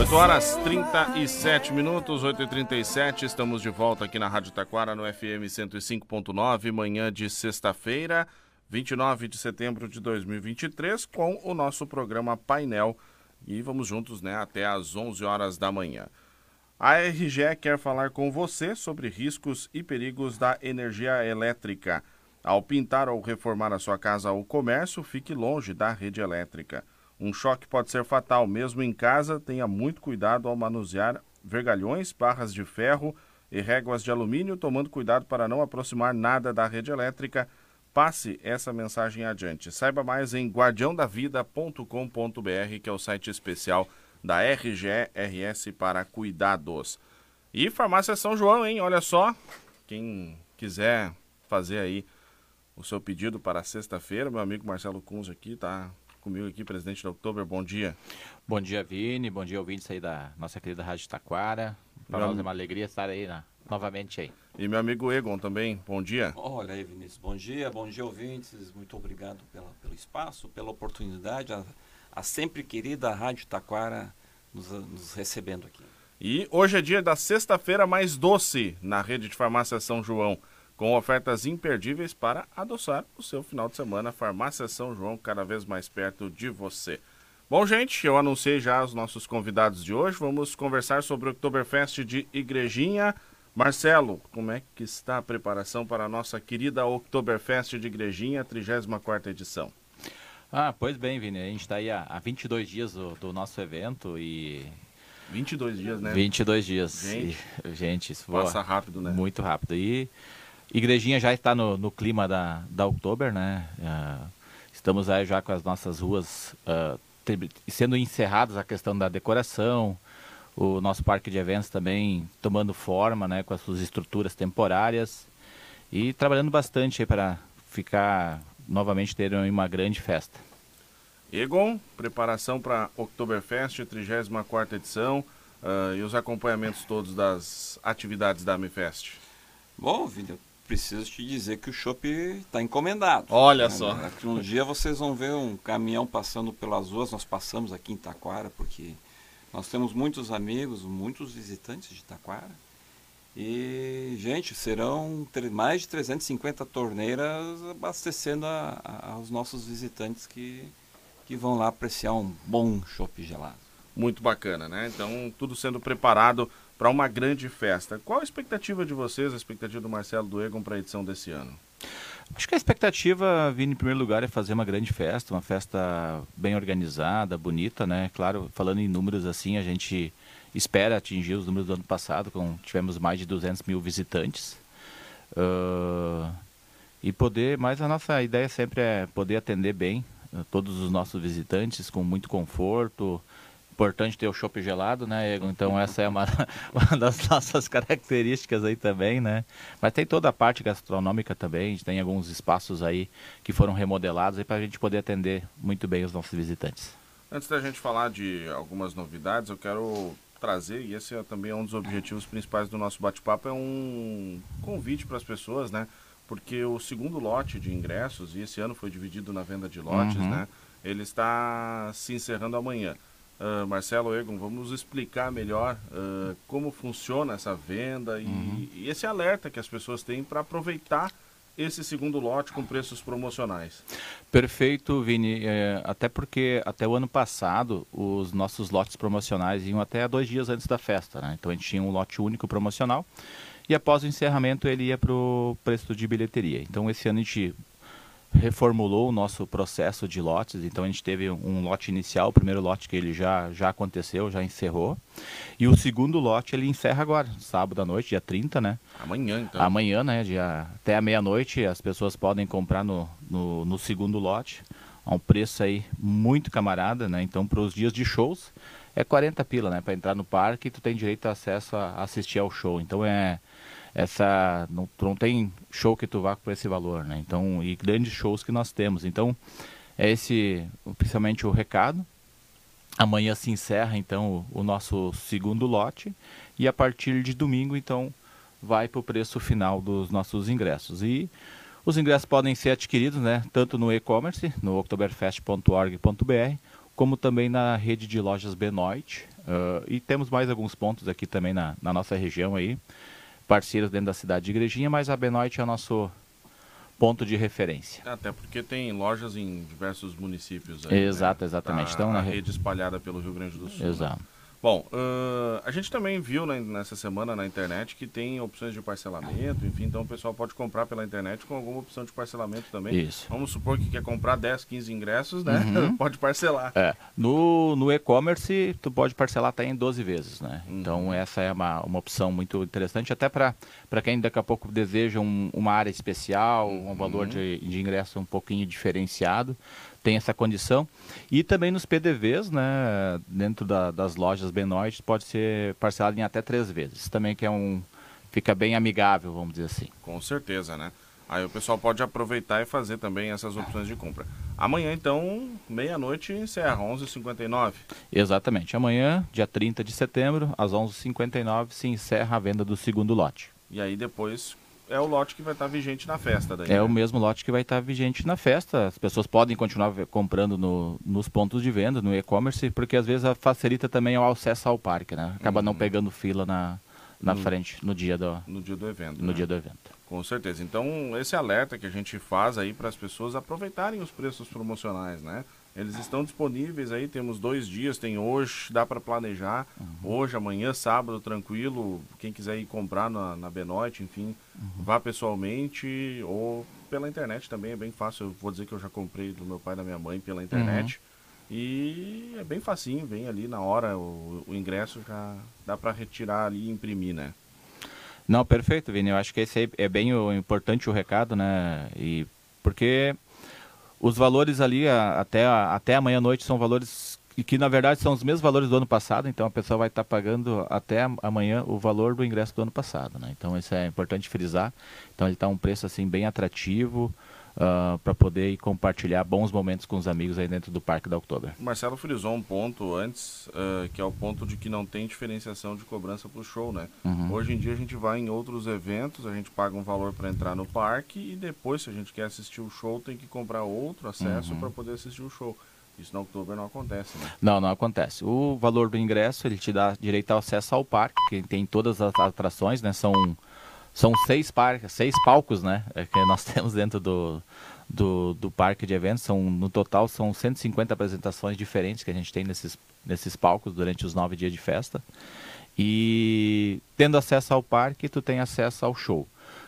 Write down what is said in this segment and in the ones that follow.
8 horas 37 minutos, 8h37, estamos de volta aqui na Rádio Taquara no FM 105.9, manhã de sexta-feira, 29 de setembro de 2023, com o nosso programa Painel. E vamos juntos né, até às 11 horas da manhã. A RGE quer falar com você sobre riscos e perigos da energia elétrica. Ao pintar ou reformar a sua casa ou comércio, fique longe da rede elétrica. Um choque pode ser fatal, mesmo em casa. Tenha muito cuidado ao manusear vergalhões, barras de ferro e réguas de alumínio, tomando cuidado para não aproximar nada da rede elétrica. Passe essa mensagem adiante. Saiba mais em guardiãodavida.com.br, que é o site especial da RGRS para cuidados. E Farmácia São João, hein? Olha só, quem quiser fazer aí o seu pedido para sexta-feira, meu amigo Marcelo Kunz aqui tá comigo aqui, presidente da Oktober. Bom dia. Bom dia, Vini. Bom dia, ouvintes aí da nossa querida Rádio Taquara. Para nós é uma alegria estar aí na, novamente aí. E meu amigo Egon também, bom dia. Olha aí, Vinícius, bom dia, bom dia, ouvintes. Muito obrigado pela, pelo espaço, pela oportunidade. A, a sempre querida Rádio Taquara nos, nos recebendo aqui. E hoje é dia da sexta-feira mais doce na rede de farmácia São João com ofertas imperdíveis para adoçar o seu final de semana. Farmácia São João, cada vez mais perto de você. Bom, gente, eu anunciei já os nossos convidados de hoje. Vamos conversar sobre o Oktoberfest de Igrejinha. Marcelo, como é que está a preparação para a nossa querida Oktoberfest de Igrejinha, 34ª edição? Ah, pois bem, Vini, a gente está aí há, há 22 dias do, do nosso evento e 22 dias, né? 22 dias. Gente, e, gente isso passa rápido, né? Muito rápido. E Igrejinha já está no, no clima da, da Oktober, né? Uh, estamos aí já com as nossas ruas uh, sendo encerradas a questão da decoração, o nosso parque de eventos também tomando forma, né? Com as suas estruturas temporárias e trabalhando bastante para ficar novamente ter uma grande festa. Egon, preparação para Oktoberfest, 34ª edição uh, e os acompanhamentos todos das atividades da AmiFest. Bom, Vitor, preciso te dizer que o chopp está encomendado. Olha né? só. Um dia vocês vão ver um caminhão passando pelas ruas. Nós passamos aqui em Taquara, porque nós temos muitos amigos, muitos visitantes de Taquara. E, gente, serão mais de 350 torneiras abastecendo a, a, aos nossos visitantes que, que vão lá apreciar um bom chopp gelado. Muito bacana, né? Então, tudo sendo preparado para uma grande festa. Qual a expectativa de vocês, a expectativa do Marcelo do Egon para a edição desse ano? Acho que a expectativa, vir em primeiro lugar, é fazer uma grande festa, uma festa bem organizada, bonita, né? Claro, falando em números assim, a gente espera atingir os números do ano passado, com tivemos mais de 200 mil visitantes. Uh, e poder, mas a nossa ideia sempre é poder atender bem uh, todos os nossos visitantes com muito conforto, importante ter o chopp gelado, né, Então essa é uma, uma, das nossas características aí também, né? Mas tem toda a parte gastronômica também, a gente tem alguns espaços aí que foram remodelados aí para a gente poder atender muito bem os nossos visitantes. Antes da gente falar de algumas novidades, eu quero trazer, e esse é também um dos objetivos principais do nosso bate-papo, é um convite para as pessoas, né? Porque o segundo lote de ingressos, e esse ano foi dividido na venda de lotes, uhum. né? Ele está se encerrando amanhã. Uh, Marcelo Egon, vamos explicar melhor uh, como funciona essa venda e, uhum. e, esse alerta que as pessoas têm para aproveitar esse segundo lote com preços promocionais. Perfeito, Vini. É, até porque até o ano passado os nossos lotes promocionais iam até dois dias antes da festa. Né? Então a gente tinha um lote único promocional e após o encerramento ele ia para o preço de bilheteria. Então esse ano a gente reformulou o nosso processo de lotes. Então a gente teve um lote inicial, o primeiro lote que ele já, já aconteceu, já encerrou. E o segundo lote ele encerra agora, sábado à noite, dia 30, né? Amanhã, então. Amanhã, né? Dia, até a meia-noite as pessoas podem comprar no, no, no segundo lote. A um preço aí muito camarada, né? Então para os dias de shows é 40 pila, né? Para entrar no parque tu tem direito a acesso a assistir ao show. Então é essa não, não tem show que tu vá por esse valor, né? Então, e grandes shows que nós temos. Então, é esse, principalmente o recado. Amanhã se encerra então o, o nosso segundo lote e a partir de domingo então vai para o preço final dos nossos ingressos. E os ingressos podem ser adquiridos, né, tanto no e-commerce, no oktoberfest.org.br, como também na rede de lojas Benoit, Uh, e temos mais alguns pontos aqui também na, na nossa região aí, parceiros dentro da cidade de Igrejinha, mas a Benoit é o nosso ponto de referência. Até porque tem lojas em diversos municípios. Aí, Exato, né? exatamente. A, então, a rede espalhada pelo Rio Grande do Sul. Né? Exato. Né? Bom, uh, a gente também viu né, nessa semana na internet que tem opções de parcelamento, enfim, então o pessoal pode comprar pela internet com alguma opção de parcelamento também. Isso. Vamos supor que quer comprar 10, 15 ingressos, né? Uhum. pode parcelar. É. No, no e-commerce, tu pode parcelar até em 12 vezes, né? Uhum. Então essa é uma, uma opção muito interessante, até para quem daqui a pouco deseja um, uma área especial, uhum. um valor de, de ingresso um pouquinho diferenciado tem essa condição. E também nos PDVs, né, dentro da, das lojas Benoit, pode ser parcelado em até três vezes. Também que é um fica bem amigável, vamos dizer assim. Com certeza, né? Aí o pessoal pode aproveitar e fazer também essas opções de compra. Amanhã, então, meia-noite, encerra, 11h59. Exatamente. Amanhã, dia 30 de setembro, às 11h59, se encerra a venda do segundo lote. E aí depois é o lote que vai estar vigente na festa. Daí, é né? o mesmo lote que vai estar vigente na festa. As pessoas podem continuar comprando no, nos pontos de venda, no e-commerce, porque às vezes facilita também o acesso ao parque, né? Acaba uhum. não pegando fila na, na no, frente no dia do, no dia do evento. No né? dia do evento. Com certeza. Então, esse alerta que a gente faz aí para as pessoas aproveitarem os preços promocionais, né? Eles estão disponíveis aí, temos dois dias, tem hoje, dá para planejar. Uhum. Hoje, amanhã, sábado, tranquilo. Quem quiser ir comprar na, na Benoit, enfim, uhum. vá pessoalmente ou pela internet também, é bem fácil. Eu vou dizer que eu já comprei do meu pai e da minha mãe pela internet. Uhum. E é bem facinho, vem ali na hora, o, o ingresso já dá para retirar ali e imprimir, né? Não, perfeito, Vini. Eu acho que esse é bem o, importante o recado, né? E porque os valores ali a, até, a, até amanhã à noite são valores que, na verdade são os mesmos valores do ano passado, então a pessoa vai estar tá pagando até amanhã o valor do ingresso do ano passado, né? Então isso é importante frisar. Então ele está um preço assim bem atrativo uh, para poder compartilhar bons momentos com os amigos aí dentro do Parque da Oktober. Marcelo frisou um ponto antes, uh, que é o ponto de que não tem diferenciação de cobrança para o show, né? Uhum. Hoje em dia a gente vai em outros eventos, a gente paga um valor para entrar no parque e depois, se a gente quer assistir o show, tem que comprar outro acesso uhum. para poder assistir o show. Isso na Oktober não acontece, né? Não, não acontece. O valor do ingresso, ele te dá direito ao acesso ao parque, que tem todas as atrações, né? São são seis parques, seis palcos, né? É que nós temos dentro do, do, do, parque de eventos. São, no total são 150 apresentações diferentes que a gente tem nesses, nesses palcos durante os nove dias de festa. E tendo acesso ao parque, tu tem acesso ao show.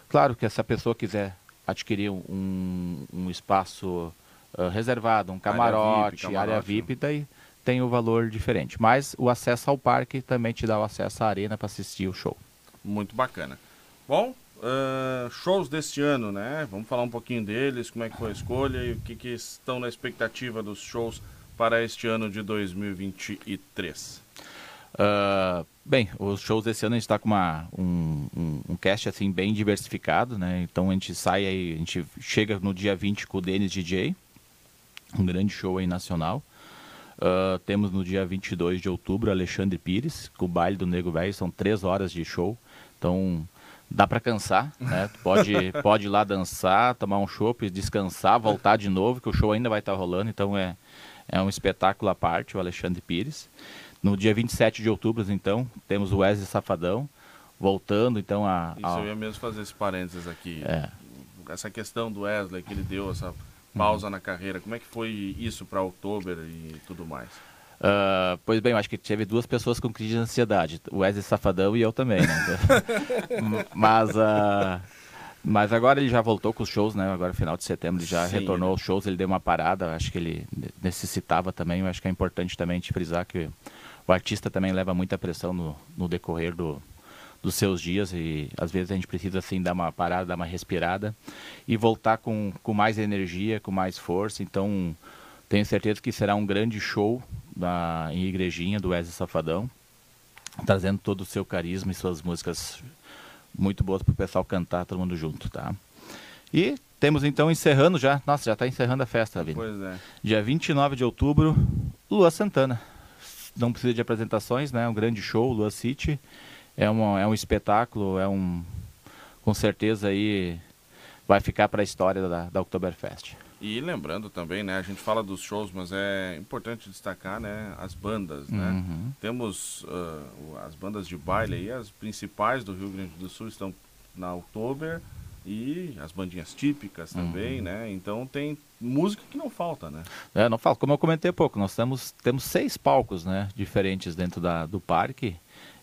Claro que se a pessoa quiser adquirir um, um espaço uh, reservado, um camarote, área VIP, área VIP, daí tem o valor diferente. Mas o acesso ao parque também te dá o acesso à arena para assistir o show. Muito bacana. Bom, uh, shows deste ano, né? Vamos falar um pouquinho deles, como é que foi a escolha e o que, que estão na expectativa dos shows para este ano de 2023. Uh, bem, os shows desse ano a gente está com uma, um, um, um, cast assim bem diversificado, né? Então a gente sai aí, a gente chega no dia 20 com o Denis DJ, um grande show aí nacional. Uh, temos no dia 22 de outubro Alexandre Pires, com o baile do Nego Velho, são três horas de show. Então dá para cansar, né? pode, pode ir lá dançar, tomar um chopp, descansar, voltar de novo, que o show ainda vai estar tá rolando, então é, é um espetáculo à parte, o Alexandre Pires. No dia 27 de outubro, então, temos o Wesley Safadão, voltando, então, a... Isso, eu ia mesmo fazer esse parênteses aqui. É. Essa questão do Wesley, que ele deu essa pausa uhum. na carreira, como é que foi isso para outubro e tudo mais? Uh, pois bem, eu acho que teve duas pessoas com crise de ansiedade, o Wesley Safadão e eu também, né? mas, uh, mas agora ele já voltou com os shows, né? Agora final de setembro ele já Sim, retornou aos shows, ele deu uma parada, acho que ele necessitava também, eu acho que é importante também te frisar que o artista também leva muita pressão no, no decorrer do, dos seus dias e às vezes a gente precisa assim dar uma parada, dar uma respirada e voltar com, com mais energia, com mais força, então tenho certeza que será um grande show da, em Igrejinha do Wesley Safadão, trazendo todo o seu carisma e suas músicas muito boas para o pessoal cantar, todo mundo junto, tá? E temos então encerrando já, nossa, já está encerrando a festa, Vini. Pois é. Dia 29 de outubro, Lua Santana. Não precisa de apresentações, né? Um grande show, Lua City. É, uma, é um espetáculo, é um. Com certeza aí vai ficar para a história da, da Oktoberfest. E lembrando também, né, a gente fala dos shows, mas é importante destacar, né, as bandas, né? Uhum. Temos uh, as bandas de baile aí, as principais do Rio Grande do Sul estão na Oktober e as bandinhas típicas também, uhum. né? Então tem música que não falta, né? É, não falta. Como eu comentei há pouco, nós temos, temos seis palcos, né, diferentes dentro da, do parque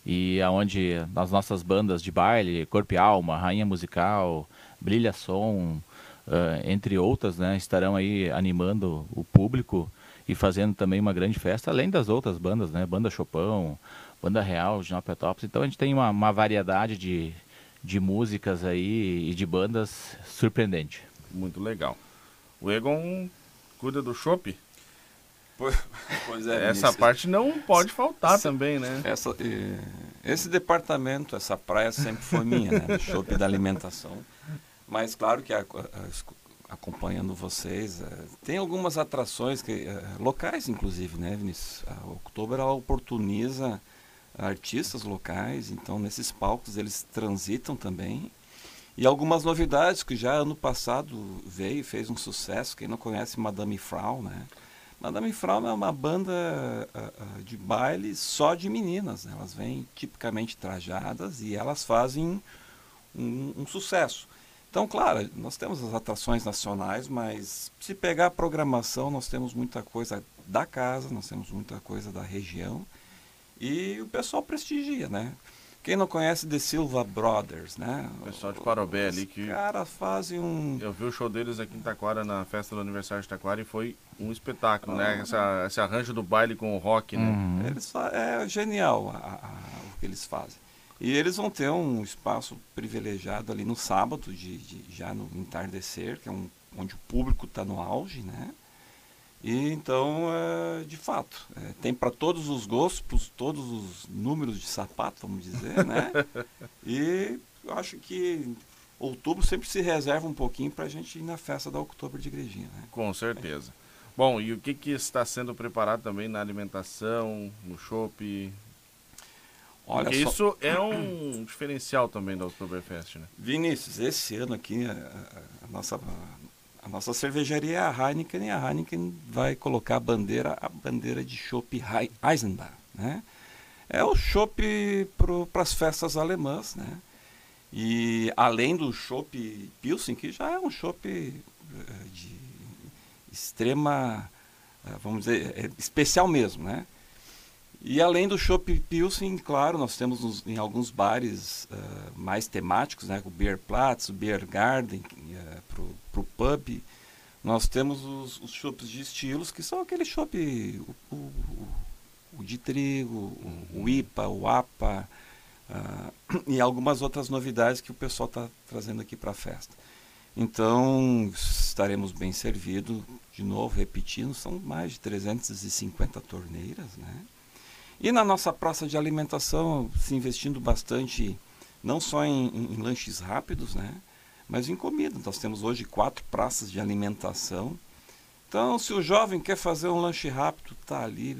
e aonde as nossas bandas de baile, Corpo e Alma, Rainha Musical, Brilha Som, uh, entre outras, né, estarão aí animando o público e fazendo também uma grande festa, além das outras bandas, né, Banda Chopão, Banda Real Petrópolis. Então a gente tem uma, uma variedade de, de músicas aí e de bandas surpreendente. Muito legal. O Egon cuida do chopp? Pois é. Essa parte não pode faltar essa, também, né? Essa, esse departamento, essa praia sempre foi minha, né? Do shopping da alimentação. Mas claro que a, a, acompanhando vocês, é, tem algumas atrações que, é, locais, inclusive, né, Vinícius? A Outubro ela oportuniza artistas locais, então nesses palcos eles transitam também. E algumas novidades que já ano passado veio fez um sucesso. Quem não conhece Madame Frau, né? Madame Frau é uma banda uh, de baile só de meninas. Né? Elas vêm tipicamente trajadas e elas fazem um, um, sucesso. Então, claro, nós temos as atrações nacionais, mas se pegar a programação, nós temos muita coisa da casa, nós temos muita coisa da região e o pessoal prestigia, né? Quem não conhece The Silva Brothers, né? O pessoal de Parobé ali que. Os caras fazem um. Eu vi o show deles aqui em Taquara, na festa do aniversário de Taquara, e foi um espetáculo, né? ah, né? Essa, esse arranjo do baile com o rock, né? Eles É genial a, a, o que eles fazem. E eles vão ter um espaço privilegiado ali no sábado, de, de já no entardecer, que é um, onde o público está no auge, né? E então, é, de fato, é, tem para todos os gostos, todos os números de sapato, vamos dizer, né? e eu acho que outubro sempre se reserva um pouquinho para a gente ir na festa da outubro de igrejinha, né? Com certeza. É. Bom, e o que, que está sendo preparado também na alimentação, no shopping? Olha Porque só... isso é um diferencial também da Oktoberfest, né? Vinícius, esse ano aqui, a, a nossa a nossa cervejaria é a Heineken e a Heineken vai colocar a bandeira, a bandeira de chopp Eisenbach, né? É o chopp para as festas alemãs, né? E além do chopp Pilsen, que já é um chopp eh, de extrema, eh, vamos dizer, é especial mesmo, né? E além do chopp Pilsen, claro, nós temos nos, em alguns bares uh, mais temáticos, né? O Beer Platz, o Beer Garden, uh, para o pub. Nós temos os, os chopps de estilos, que são aquele chopp, o, o, o, de trigo, o, o IPA, o APA, uh, e algumas outras novidades que o pessoal está trazendo aqui para a festa. Então, estaremos bem servidos, de novo, repetindo, são mais de 350 torneiras, né? E na nossa praça de alimentação, se investindo bastante, não só em, em, lanches rápidos, né? mas em comida. Nós temos hoje quatro praças de alimentação. Então, se o jovem quer fazer um lanche rápido, está ali.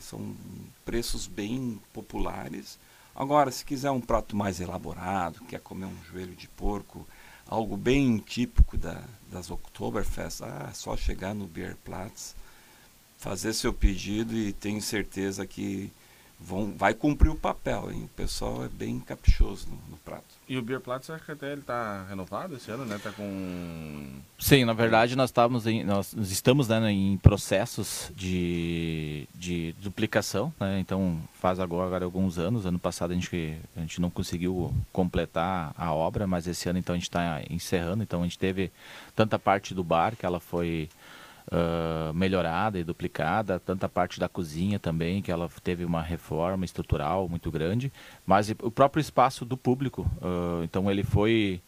São preços bem populares. Agora, se quiser um prato mais elaborado, quer comer um joelho de porco, algo bem típico da, das Oktoberfest, ah, é só chegar no Beer Platz, fazer seu pedido e tenho certeza que vão, vai cumprir o papel, hein? O pessoal é bem caprichoso no, no prato. E o Beer Platz, acho que até ele está renovado esse ano, né? Tá com... Sim, na verdade nós, estávamos em, nós estamos né, em processos de, de duplicação, né? Então faz agora, agora alguns anos, ano passado a gente, a gente não conseguiu completar a obra, mas esse ano então a gente está encerrando, então a gente teve tanta parte do bar que ela foi melhorada e duplicada, tanta parte da cozinha também, que ela teve uma reforma estrutural muito grande, mas o próprio espaço do público, uh, então ele foi,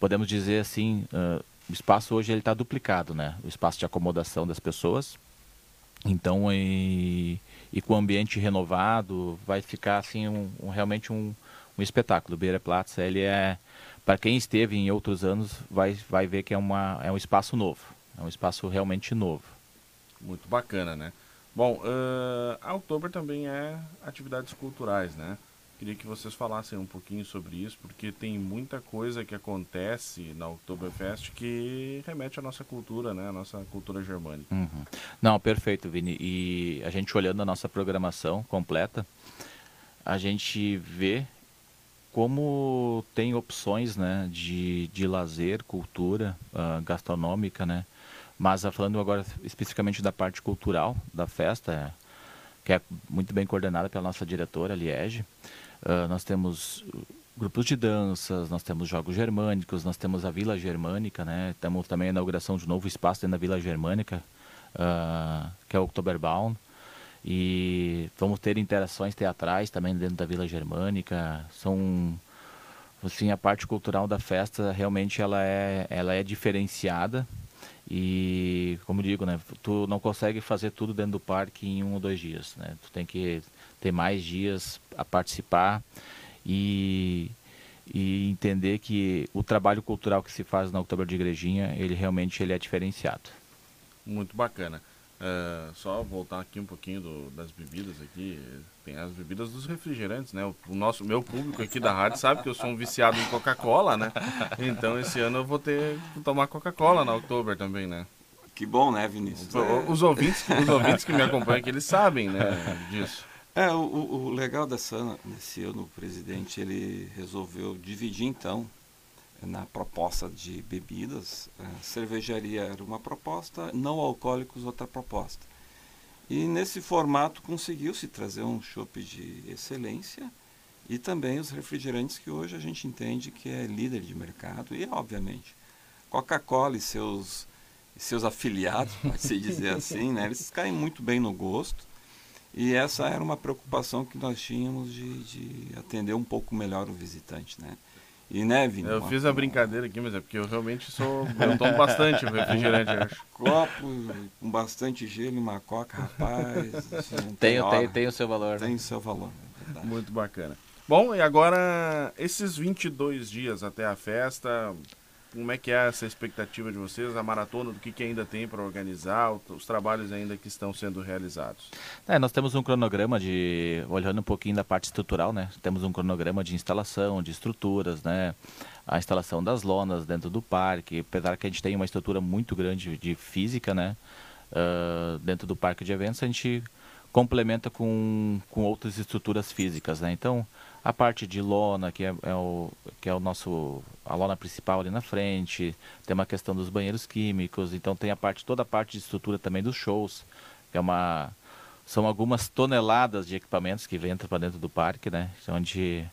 podemos dizer assim, uh, o espaço hoje ele está duplicado, né? O espaço de acomodação das pessoas, então e, e com o ambiente renovado, vai ficar assim um, um realmente um, um espetáculo. O Beira Platz, ele é para quem esteve em outros anos vai, vai ver que é, uma, é um espaço novo. É um espaço realmente novo. Muito bacana, né? Bom, uh, a Outubro também é atividades culturais, né? Queria que vocês falassem um pouquinho sobre isso, porque tem muita coisa que acontece na Oktoberfest que remete à nossa cultura, né? A nossa cultura germânica. Uhum. Não, perfeito, Vini. E a gente olhando a nossa programação completa, a gente vê como tem opções né, de, de lazer, cultura uh, gastronômica, né? Mas uh, falando agora especificamente da parte cultural da festa, que é muito bem coordenada pela nossa diretora, Liege, uh, nós temos grupos de danças, nós temos jogos germânicos, nós temos a Vila Germânica, né? Temos também a inauguração de um novo espaço dentro da Vila Germânica, que é o Oktoberbaum. E vamos ter interações teatrais também dentro da Vila Germânica. São assim a parte cultural da festa realmente ela é ela é diferenciada e como digo né tu não consegue fazer tudo dentro do parque em um ou dois dias né. Tu tem que ter mais dias a participar e e entender que o trabalho cultural que se faz na Outubro de Igrejinha ele realmente ele é diferenciado. Muito bacana Uh, só voltar aqui um pouquinho do, das bebidas aqui. Tem as bebidas dos refrigerantes, né? O, o nosso, meu público aqui da rádio sabe que eu sou um viciado em Coca-Cola, né? Então esse ano eu vou ter que tomar Coca-Cola na Oktober também, né? Que bom, né, Vinícius? O, os, ouvintes, os ouvintes que me acompanham aqui, eles sabem, né, disso. É, o, o legal dessa, desse ano, o presidente, ele resolveu dividir, então, na proposta de bebidas, a cervejaria era uma proposta, não alcoólicos outra proposta. E nesse formato conseguiu-se trazer um chopp de excelência e também os refrigerantes que hoje a gente entende que é líder de mercado e obviamente Coca-Cola e seus seus afiliados, pode-se dizer assim, né? Eles caem muito bem no gosto. E essa era uma preocupação que nós tínhamos de, de atender um pouco melhor o visitante, né? E né, Vini? Eu fiz a brincadeira aqui, mas é porque eu realmente sou. Eu tomo bastante refrigerante, acho. Copo com bastante gelo e uma coca, rapaz. Tem, tem, tem, o seu valor. Tem né? o seu valor. É Muito bacana. Bom, e agora, esses 22 dias até a festa, como é que é essa expectativa de vocês, a maratona, do que, que ainda tem para organizar, os trabalhos ainda que estão sendo realizados? É, nós temos um cronograma de, olhando um pouquinho da parte estrutural, né? Temos um cronograma de instalação, de estruturas, né? A instalação das lonas dentro do parque, apesar que a gente tem uma estrutura muito grande de física, né? Uh, dentro do parque de eventos, a gente complementa com, com outras estruturas físicas, né? Então, a parte de lona, que é, é, o, que é o nosso, a lona principal ali na frente, tem uma questão dos banheiros químicos, então tem a parte, toda a parte de estrutura também dos shows, que é uma, são algumas toneladas de equipamentos que entram para dentro do parque, né, onde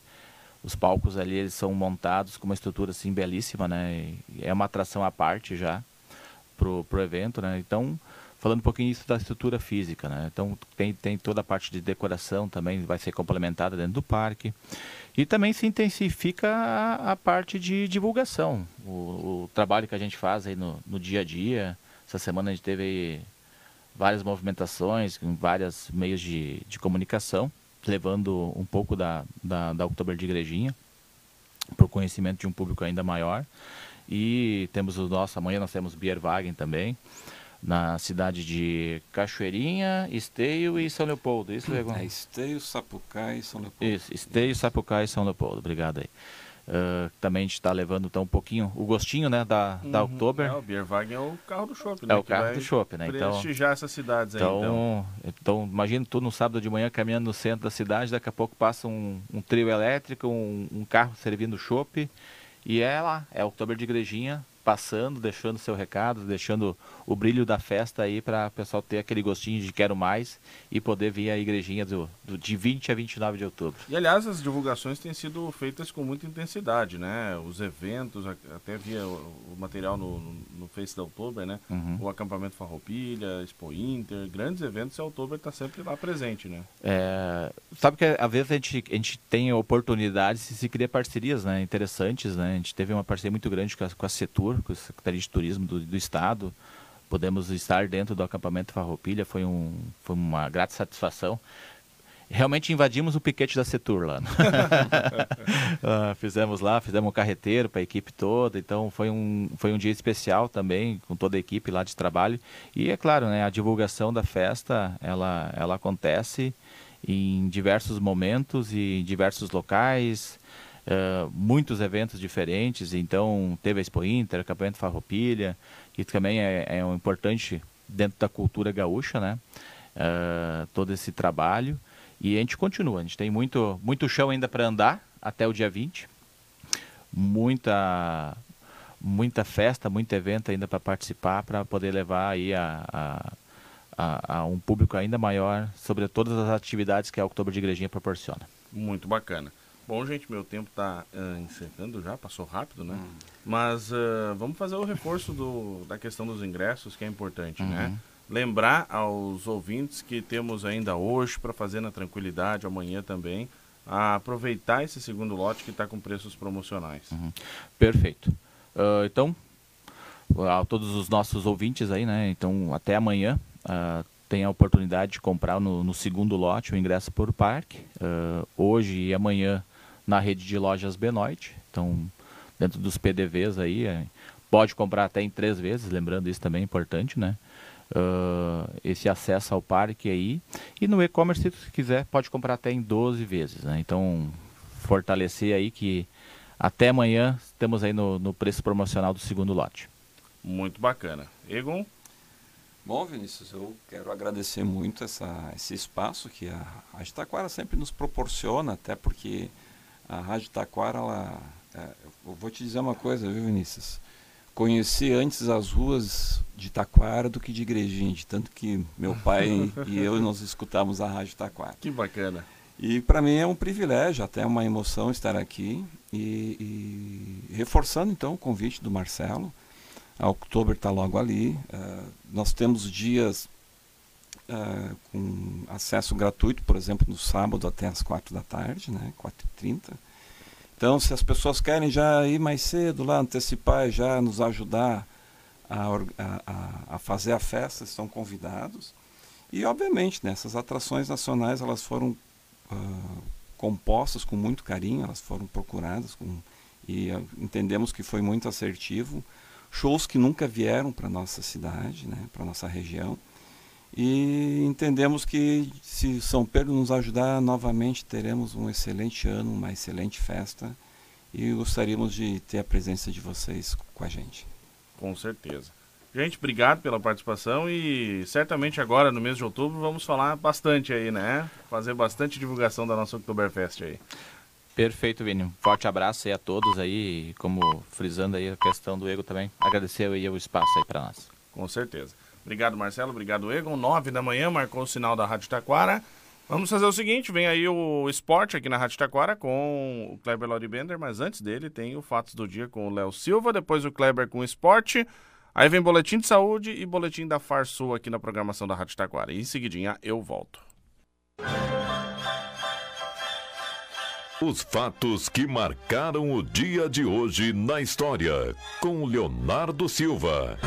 os palcos ali eles são montados com uma estrutura assim belíssima, né, é uma atração à parte já pro, pro evento, né, então falando um pouquinho isso da estrutura física, né? Então tem, tem toda a parte de decoração também vai ser complementada dentro do parque e também se intensifica a, a parte de divulgação, o, o, trabalho que a gente faz aí no, no dia a dia. Essa semana a gente teve várias movimentações em vários meios de, de comunicação, levando um pouco da, da, da Oktober de Igrejinha para o conhecimento de um público ainda maior. E temos o nosso, amanhã nós temos Bierwagen também na cidade de Cachoeirinha, Esteio e São Leopoldo. Isso, Diego? É Esteio, Sapucaí e São Leopoldo. Isso, Esteio, Sapucaí e São Leopoldo. Obrigado aí. Uh, também a gente está levando então um pouquinho o gostinho né da, uhum. da Oktober. É, o Bierwagen é o carro do shopping, né? É o carro do shopping, né? Então prestigiar essas cidades aí, então, então. Então, imagina tu no sábado de manhã caminhando no centro da cidade, daqui a pouco passa um, um trio elétrico, um, um carro servindo chopp e é lá, é o Oktober de Igrejinha, passando, deixando seu recado, deixando o brilho da festa aí para o pessoal ter aquele gostinho de quero mais e poder vir à igrejinha do, do, de 20 a 29 de outubro. E aliás, as divulgações têm sido feitas com muita intensidade, né? Os eventos, até via o, material no, no Face da Outubro, né? Uhum. O acampamento Farroupilha, Expo Inter, grandes eventos e a Outubro está sempre lá presente, né? É, sabe que às vezes a gente, a gente tem oportunidades e se cria parcerias né, interessantes, né? A gente teve uma parceria muito grande com a, com a Setur, com a Secretaria de Turismo do, do Estado. Podemos estar dentro do acampamento Farroupilha, foi, um, foi uma grata satisfação. Realmente invadimos o piquete da Setur lá. Uh, fizemos lá, fizemos um carreteiro para a equipe toda, então foi um, foi um dia especial também, com toda a equipe lá de trabalho. E é claro, né, a divulgação da festa, ela, ela acontece em diversos momentos e em diversos locais, uh, muitos eventos diferentes. Então, teve a Expo Inter, acampamento Farroupilha, que também é, é um importante dentro da cultura gaúcha, né? Uh, todo esse trabalho. E a gente continua, a gente tem muito, muito chão ainda para andar até o dia 20. Muita, muita festa, muito evento ainda para participar, para poder levar aí a, a a, a, um público ainda maior sobre todas as atividades que a Outubro de Igrejinha proporciona. Muito bacana. Bom, gente, meu tempo está uh, eh, encerrando já, passou rápido, né? Hum. Mas uh, vamos fazer o reforço do, da questão dos ingressos, que é importante, né? uhum. né? Lembrar aos ouvintes que temos ainda hoje para fazer na tranquilidade, amanhã também, aproveitar esse segundo lote que está com preços promocionais. Uhum. Perfeito. Uh, então, a todos os nossos ouvintes aí, né? Então, até amanhã, uh, tem a oportunidade de comprar no, no, segundo lote o ingresso por parque. Uh, hoje e amanhã na rede de lojas Benoit. Então, dentro dos PDVs aí, é, pode comprar até em três vezes, lembrando isso também é importante, né? Uh, esse acesso ao parque aí. E no e-commerce, se quiser, pode comprar até em 12 vezes. Né? Então, fortalecer aí que até amanhã temos aí no, no preço promocional do segundo lote. Muito bacana. Egon? Bom, Vinícius, eu quero agradecer muito essa, esse espaço que a Rádio Taquara sempre nos proporciona, até porque a Rádio Taquara, ela, é, eu vou te dizer uma coisa, viu, Vinícius? Conheci antes as ruas de Taquara do que de Igrejinha, de tanto que meu pai e eu nós escutamos a Rádio Taquara. Que bacana. E para mim é um privilégio, até uma emoção estar aqui e, e reforçando então o convite do Marcelo a Outubro está logo ali. Uh, nós temos dias uh, com acesso gratuito, por exemplo, no sábado até as quatro da tarde, né, 4h30. Então, se as pessoas querem já ir mais cedo lá, antecipar já nos ajudar a, a, a, fazer a festa, estão convidados. E, obviamente, né, essas atrações nacionais elas foram uh, compostas com muito carinho, elas foram procuradas com, e entendemos que foi muito assertivo shows que nunca vieram para nossa cidade, né, para nossa região. E entendemos que se São Pedro nos ajudar novamente, teremos um excelente ano, uma excelente festa e gostaríamos de ter a presença de vocês com a gente. Com certeza. Gente, obrigado pela participação e certamente agora no mês de outubro vamos falar bastante aí, né? Fazer bastante divulgação da nossa Oktoberfest aí. Perfeito, Vini. Forte abraço aí a todos aí, como frisando aí a questão do Ego também. Agradecer aí o espaço aí para nós. Com certeza. Obrigado, Marcelo. Obrigado, Egon. Nove da manhã, marcou o sinal da Rádio Taquara. Vamos fazer o seguinte, vem aí o esporte aqui na Rádio Taquara com o Kleber Bender, mas antes dele tem o Fatos do Dia com o Léo Silva, depois o Kleber com o esporte, aí vem Boletim de Saúde e Boletim da Farsul aqui na programação da Rádio Taquara. E em seguidinha eu volto. Os fatos que marcaram o dia de hoje na história, com Leonardo Silva.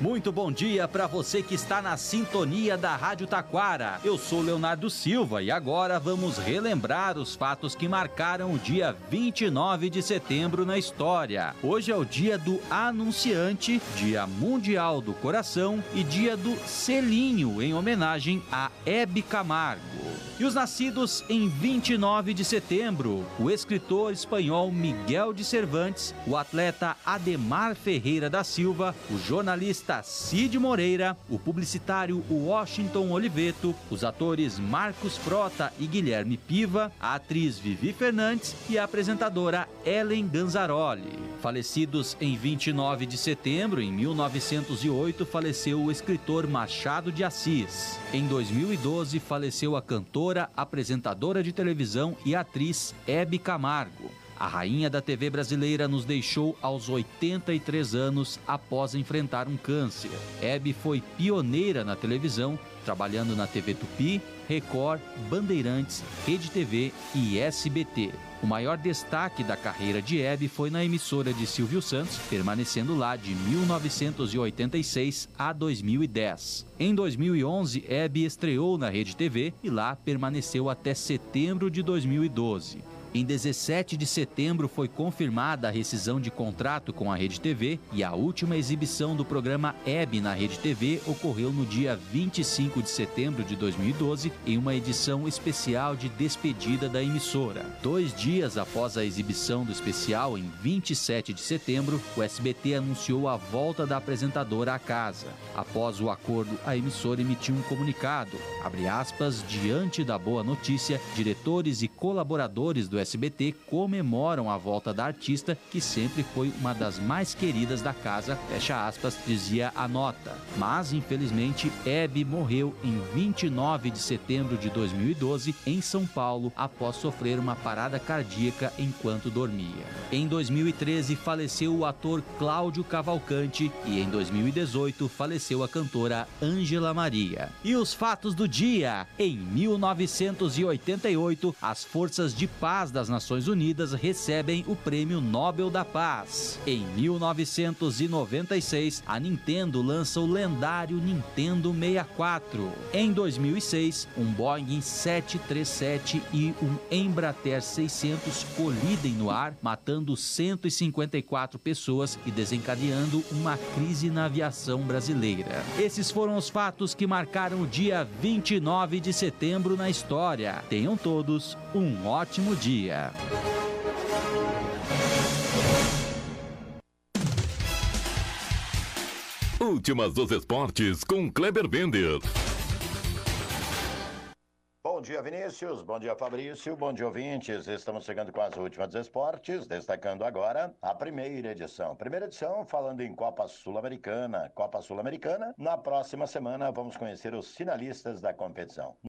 Muito bom dia para você que está na sintonia da Rádio Taquara. Eu sou Leonardo Silva e agora vamos relembrar os fatos que marcaram o dia 29 de setembro na história. Hoje é o dia do Anunciante, Dia Mundial do Coração e Dia do Selinho, em homenagem a Hebe Camargo. E os nascidos em 29 de setembro, o escritor espanhol Miguel de Cervantes, o atleta Ademar Ferreira da Silva, o jornalista Cid Moreira, o publicitário Washington Oliveto, os atores Marcos Frota e Guilherme Piva, a atriz Vivi Fernandes e a apresentadora Ellen Ganzaroli. Falecidos em 29 de setembro, em 1908, faleceu o escritor Machado de Assis. Em 2012, faleceu a cantora, apresentadora de televisão e atriz Hebe Camargo. A rainha da TV brasileira nos deixou aos 83 anos após enfrentar um câncer. Hebe foi pioneira na televisão, trabalhando na TV Tupi, Record, Bandeirantes, Rede TV e SBT. O maior destaque da carreira de Hebe foi na emissora de Silvio Santos, permanecendo lá de 1986 a 2010. Em 2011, Hebe estreou na Rede TV e lá permaneceu até setembro de 2012. Em 17 de setembro foi confirmada a rescisão de contrato com a Rede TV e a última exibição do programa EB na Rede TV ocorreu no dia 25 de setembro de 2012 em uma edição especial de despedida da emissora. Dois dias após a exibição do especial, em 27 de setembro, o SBT anunciou a volta da apresentadora à casa. Após o acordo, a emissora emitiu um comunicado, aspas, diante da boa notícia, diretores e colaboradores do SBT comemoram a volta da artista, que sempre foi uma das mais queridas da casa, fecha aspas, dizia a nota. Mas, infelizmente, Hebe morreu em 29 de setembro de 2012 em São Paulo após sofrer uma parada cardíaca enquanto dormia. Em 2013 faleceu o ator Cláudio Cavalcante e em 2018 faleceu a cantora Ângela Maria. E os fatos do dia: em 1988, as forças de paz das Nações Unidas recebem o Prêmio Nobel da Paz. Em 1996, a Nintendo lança o lendário Nintendo 64. Em 2006, um Boeing 737 e um Embraer 600 colidem no ar, matando 154 pessoas e desencadeando uma crise na aviação brasileira. Esses foram os fatos que marcaram o dia 29 de setembro na história. Tenham todos um ótimo dia. Últimas dos esportes com Kleber Bender. Bom dia, Vinícius. Bom dia, Fabrício. Bom dia, ouvintes. Estamos chegando com as últimas dos esportes, destacando agora a primeira edição. Primeira edição falando em Copa Sul-Americana. Copa Sul-Americana. Na próxima semana vamos conhecer os finalistas da competição.